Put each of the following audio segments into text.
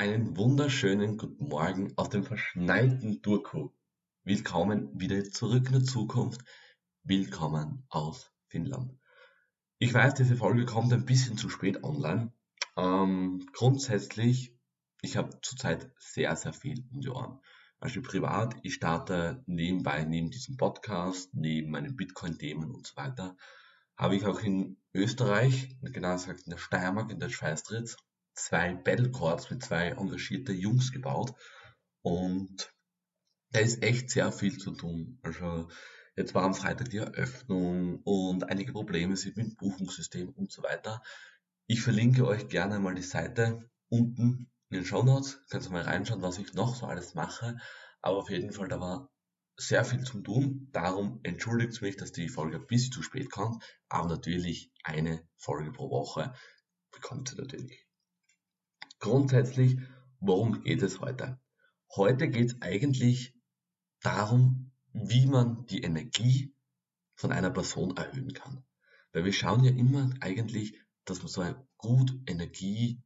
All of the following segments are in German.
Einen wunderschönen guten Morgen aus dem verschneiten Turku. Willkommen wieder zurück in der Zukunft. Willkommen aus Finnland. Ich weiß, diese Folge kommt ein bisschen zu spät online. Ähm, grundsätzlich, ich habe zurzeit sehr, sehr viel um die Ohren. Also privat, ich starte nebenbei, neben diesem Podcast, neben meinen Bitcoin-Themen und so weiter, habe ich auch in Österreich, genau gesagt in der Steiermark, in der Schweißritz, zwei Battlecourts mit zwei engagierten Jungs gebaut und da ist echt sehr viel zu tun. Also jetzt war am Freitag die Eröffnung und einige Probleme sind mit dem Buchungssystem und so weiter. Ich verlinke euch gerne mal die Seite unten in den Show Notes. Könnt ihr mal reinschauen, was ich noch so alles mache. Aber auf jeden Fall, da war sehr viel zu tun. Darum entschuldigt mich, dass die Folge ein bisschen zu spät kommt. Aber natürlich eine Folge pro Woche bekommt ihr natürlich. Grundsätzlich, worum geht es heute? Heute geht es eigentlich darum, wie man die Energie von einer Person erhöhen kann. Weil wir schauen ja immer eigentlich, dass man so ein gut Energie,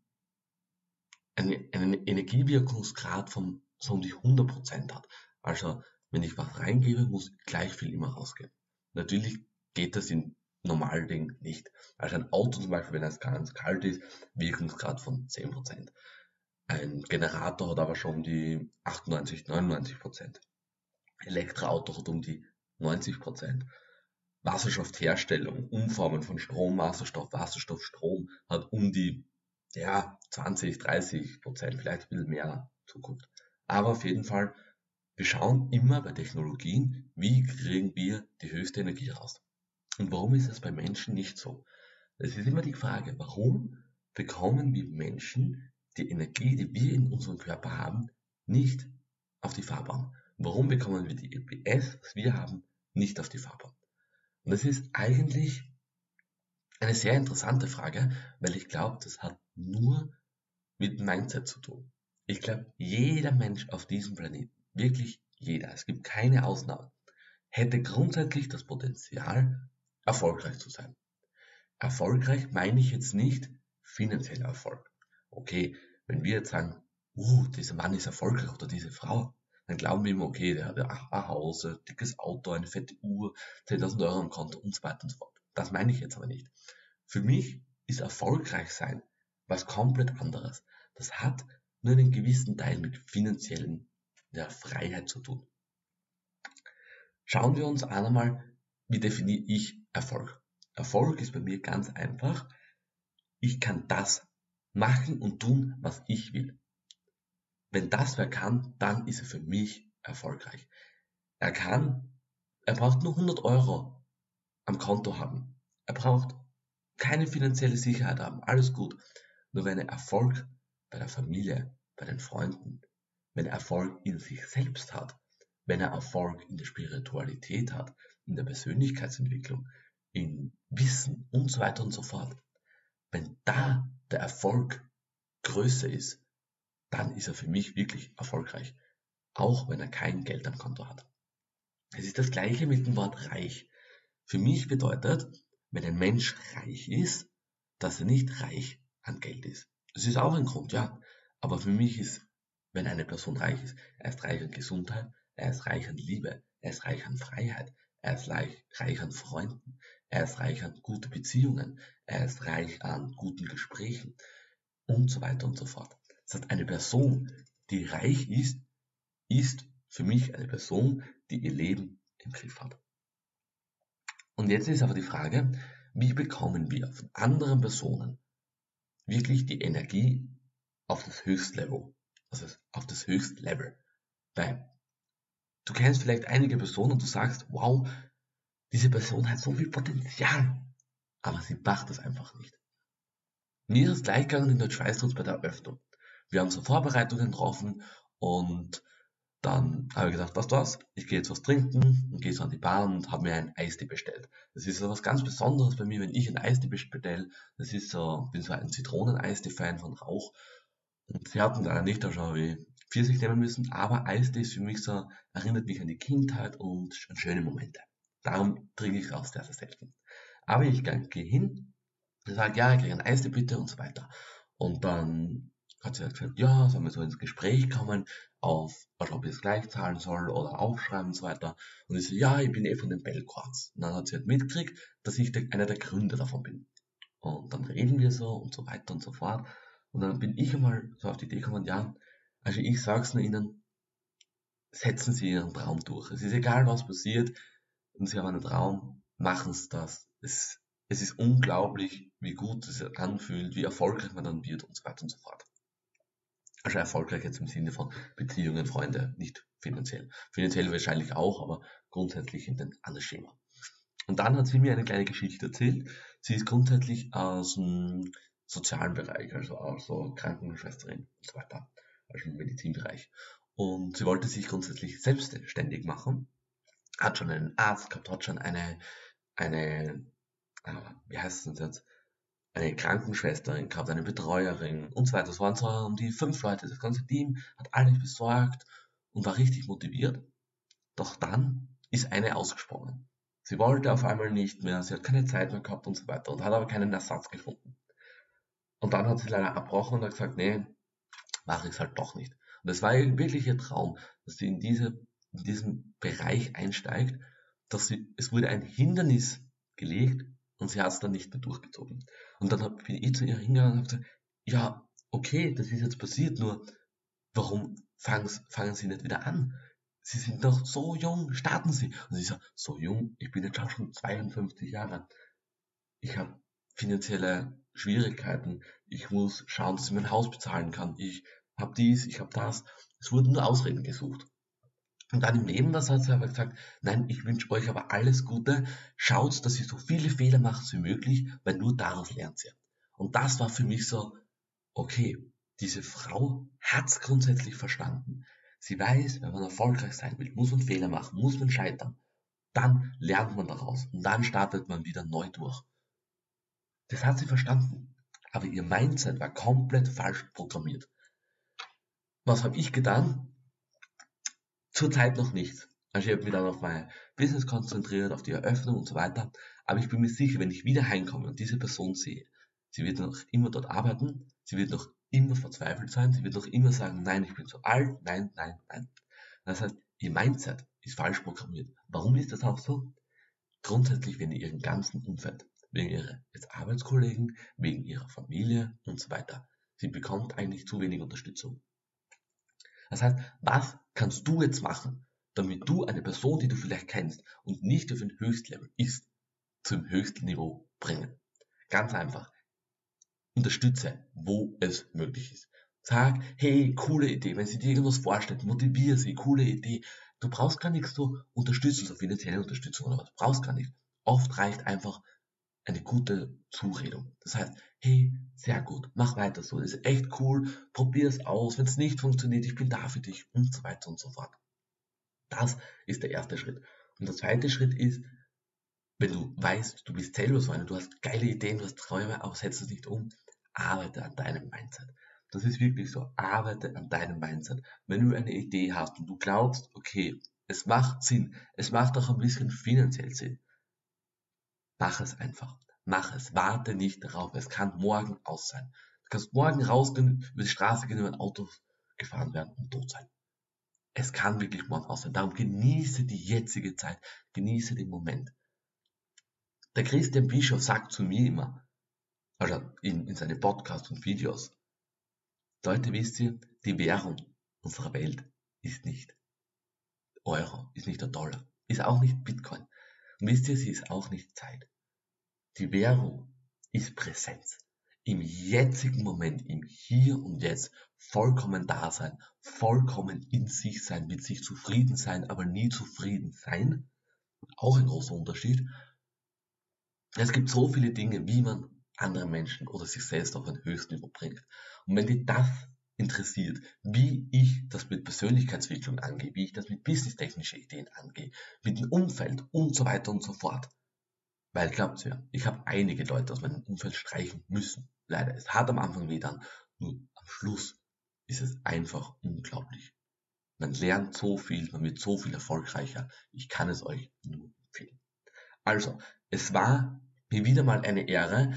einen, einen Energiewirkungsgrad von so um die 100% hat. Also, wenn ich was reingebe, muss gleich viel immer rausgehen. Natürlich geht das in Normalding nicht. Also ein Auto zum Beispiel, wenn es ganz kalt ist, Wirkungsgrad von 10%. Ein Generator hat aber schon die 98, 99%. Elektroauto hat um die 90%. Wasserstoffherstellung, Umformen von Strom, Wasserstoff, Wasserstoff, Strom hat um die ja, 20, 30% vielleicht ein bisschen mehr Zukunft. Aber auf jeden Fall, wir schauen immer bei Technologien, wie kriegen wir die höchste Energie raus. Und warum ist es bei Menschen nicht so? Es ist immer die Frage, warum bekommen wir Menschen die Energie, die wir in unserem Körper haben, nicht auf die Fahrbahn? Warum bekommen wir die EPS, was wir haben, nicht auf die Fahrbahn? Und das ist eigentlich eine sehr interessante Frage, weil ich glaube, das hat nur mit Mindset zu tun. Ich glaube, jeder Mensch auf diesem Planeten, wirklich jeder, es gibt keine Ausnahmen, hätte grundsätzlich das Potenzial, erfolgreich zu sein. Erfolgreich meine ich jetzt nicht finanzieller Erfolg. Okay, wenn wir jetzt sagen, uh, dieser Mann ist erfolgreich oder diese Frau, dann glauben wir immer, okay, der hat ein Haus, ein dickes Auto, eine fette Uhr, 10.000 Euro am Konto und so weiter und so fort. Das meine ich jetzt aber nicht. Für mich ist erfolgreich sein was komplett anderes. Das hat nur einen gewissen Teil mit finanziellen ja, Freiheit zu tun. Schauen wir uns einmal, wie definiere ich Erfolg? Erfolg ist bei mir ganz einfach. Ich kann das machen und tun, was ich will. Wenn das wer kann, dann ist er für mich erfolgreich. Er kann, er braucht nur 100 Euro am Konto haben. Er braucht keine finanzielle Sicherheit haben. Alles gut. Nur wenn er Erfolg bei der Familie, bei den Freunden, wenn er Erfolg in sich selbst hat, wenn er Erfolg in der Spiritualität hat, in der Persönlichkeitsentwicklung, in Wissen und so weiter und so fort. Wenn da der Erfolg größer ist, dann ist er für mich wirklich erfolgreich, auch wenn er kein Geld am Konto hat. Es ist das gleiche mit dem Wort reich. Für mich bedeutet, wenn ein Mensch reich ist, dass er nicht reich an Geld ist. Das ist auch ein Grund, ja. Aber für mich ist, wenn eine Person reich ist, er ist reich an Gesundheit, er ist reich an Liebe, er ist reich an Freiheit, er ist reich, reich an Freunden, er ist reich an gute Beziehungen, er ist reich an guten Gesprächen und so weiter und so fort. Das heißt, eine Person, die reich ist, ist für mich eine Person, die ihr Leben im Griff hat. Und jetzt ist aber die Frage, wie bekommen wir von anderen Personen wirklich die Energie auf das Höchstlevel, also auf das Höchstlevel. Weil du kennst vielleicht einige Personen und du sagst, wow, diese Person hat so viel Potenzial, aber sie macht es einfach nicht. Mir ist es gleich gegangen in der Schweißtrutz bei der Eröffnung. Wir haben so Vorbereitungen getroffen und dann habe ich gedacht, was du was, ich gehe jetzt was trinken und gehe so an die Bar und habe mir ein Eistee bestellt. Das ist so was ganz Besonderes bei mir, wenn ich ein Eistee bestelle. Das ist so, bin so ein Zitroneneistee-Fan von Rauch. Und sie hatten leider nicht, da schon wie Pfirsich nehmen müssen, aber Eistee ist für mich so, erinnert mich an die Kindheit und an schöne Momente. Darum trinke ich raus, der selten. Aber ich gehe hin und sage, ja, ich kriege ein Eistee bitte und so weiter. Und dann hat sie halt gesagt, ja, sollen wir so ins Gespräch kommen, auf, also ob ich es gleich zahlen soll oder aufschreiben und so weiter. Und ich so, ja, ich bin eh von den Bellquarts. Und dann hat sie halt mitgekriegt, dass ich der, einer der Gründer davon bin. Und dann reden wir so und so weiter und so fort. Und dann bin ich einmal so auf die Idee gekommen, ja, also ich sag's nur Ihnen, setzen Sie Ihren Traum durch. Es ist egal, was passiert, und Sie haben einen Traum, machen Sie das. Es, es ist unglaublich, wie gut es anfühlt, wie erfolgreich man dann wird und so weiter und so fort. Also erfolgreich jetzt im Sinne von Beziehungen, Freunde, nicht finanziell. Finanziell wahrscheinlich auch, aber grundsätzlich in den anderen Schema. Und dann hat sie mir eine kleine Geschichte erzählt. Sie ist grundsätzlich aus dem sozialen Bereich, also auch so Krankenschwesterin und so weiter, also im Medizinbereich. Und sie wollte sich grundsätzlich selbstständig machen, hat schon einen Arzt gehabt, hat schon eine, eine, äh, wie heißt es jetzt, eine Krankenschwesterin gehabt, eine Betreuerin und so weiter. Es waren so um die fünf Leute. Das ganze Team hat alles besorgt und war richtig motiviert. Doch dann ist eine ausgesprungen. Sie wollte auf einmal nicht mehr, sie hat keine Zeit mehr gehabt und so weiter und hat aber keinen Ersatz gefunden. Und dann hat sie leider abbrochen und hat gesagt, nee, mache ich es halt doch nicht. Und das war wirklich ihr Traum, dass sie in, diese, in diesen Bereich einsteigt, dass sie, es wurde ein Hindernis gelegt und sie hat es dann nicht mehr durchgezogen. Und dann bin ich zu ihr hingegangen und habe gesagt, ja, okay, das ist jetzt passiert, nur warum fangen, Sie nicht wieder an? Sie sind doch so jung, starten Sie. Und sie sagt, so jung, ich bin jetzt schon 52 Jahre. Ich habe finanzielle Schwierigkeiten. Ich muss schauen, dass ich mein Haus bezahlen kann. Ich habe dies, ich habe das. Es wurden nur Ausreden gesucht. Und dann im Nebensatz hat sie aber gesagt, nein, ich wünsche euch aber alles Gute. Schaut, dass ihr so viele Fehler macht wie möglich, weil nur daraus lernt ihr. Und das war für mich so, okay, diese Frau hat's grundsätzlich verstanden. Sie weiß, wenn man erfolgreich sein will, muss man Fehler machen, muss man scheitern. Dann lernt man daraus und dann startet man wieder neu durch. Das hat sie verstanden. Aber ihr Mindset war komplett falsch programmiert. Was habe ich getan? Zurzeit noch nichts. Also ich habe mich dann auf mein Business konzentriert, auf die Eröffnung und so weiter. Aber ich bin mir sicher, wenn ich wieder heimkomme und diese Person sehe, sie wird noch immer dort arbeiten, sie wird noch immer verzweifelt sein, sie wird noch immer sagen, nein, ich bin zu alt, nein, nein, nein. Das heißt, ihr Mindset ist falsch programmiert. Warum ist das auch so? Grundsätzlich wegen ihrem ganzen Umfeld, wegen ihrer jetzt Arbeitskollegen, wegen ihrer Familie und so weiter. Sie bekommt eigentlich zu wenig Unterstützung. Das heißt, was kannst du jetzt machen, damit du eine Person, die du vielleicht kennst und nicht auf dem Höchstlevel ist, zum höchsten Niveau bringen? Ganz einfach unterstütze, wo es möglich ist. Sag, hey, coole Idee, wenn sie dir irgendwas vorstellt, motiviere sie, coole Idee. Du brauchst gar nichts so unterstützen, so finanzielle Unterstützung oder was, du brauchst gar nicht. Oft reicht einfach eine gute Zuredung. Das heißt, hey, sehr gut, mach weiter so, das ist echt cool, probier es aus, wenn es nicht funktioniert, ich bin da für dich und so weiter und so fort. Das ist der erste Schritt. Und der zweite Schritt ist, wenn du weißt, du bist selber so einer, du hast geile Ideen, du hast Träume, aber setzt es nicht um, arbeite an deinem Mindset. Das ist wirklich so, arbeite an deinem Mindset. Wenn du eine Idee hast und du glaubst, okay, es macht Sinn, es macht auch ein bisschen finanziell Sinn, mach es einfach. Mach es. Warte nicht darauf. Es kann morgen aus sein. Du kannst morgen rausgehen, über die Straße gehen, über ein Auto gefahren werden und tot sein. Es kann wirklich morgen aus sein. Darum genieße die jetzige Zeit. Genieße den Moment. Der Christian Bischof sagt zu mir immer, also in, in seinen Podcasts und Videos, Leute, wisst ihr, die Währung unserer Welt ist nicht Euro, ist nicht der Dollar, ist auch nicht Bitcoin. Und wisst ihr, sie ist auch nicht Zeit. Die Währung ist Präsenz. Im jetzigen Moment, im Hier und Jetzt, vollkommen da sein, vollkommen in sich sein, mit sich zufrieden sein, aber nie zufrieden sein. Auch ein großer Unterschied. Es gibt so viele Dinge, wie man andere Menschen oder sich selbst auf ein höchstes Niveau bringt. Und wenn dich das interessiert, wie ich das mit Persönlichkeitsentwicklung angehe, wie ich das mit businesstechnischen Ideen angehe, mit dem Umfeld und so weiter und so fort. Weil glaubt mir, ich habe einige Leute aus meinem Umfeld streichen müssen. Leider, es hat am Anfang weh dann, nur am Schluss ist es einfach unglaublich. Man lernt so viel, man wird so viel erfolgreicher. Ich kann es euch nur empfehlen. Also, es war mir wieder mal eine Ehre.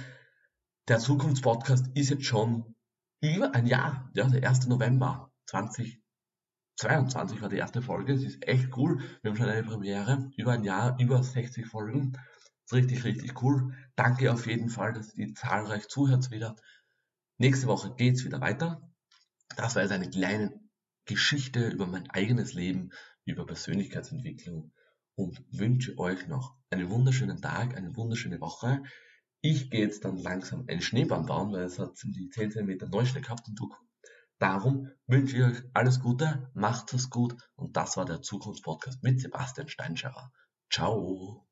Der Zukunftspodcast ist jetzt schon über ein Jahr, ja, der 1. November 2022 war die erste Folge. Es ist echt cool. Wir haben schon eine Premiere. Über ein Jahr, über 60 Folgen. Ist richtig, richtig cool. Danke auf jeden Fall, dass ihr zahlreich zuhört wieder. Nächste Woche geht's wieder weiter. Das war jetzt eine kleine Geschichte über mein eigenes Leben, über Persönlichkeitsentwicklung und wünsche euch noch einen wunderschönen Tag, eine wunderschöne Woche. Ich gehe jetzt dann langsam einen Schneebaum bauen, weil es hat ziemlich 10 cm Neuschnee gehabt in Doku. Darum wünsche ich euch alles Gute, macht es gut und das war der Zukunftspodcast mit Sebastian Steinscherer. Ciao!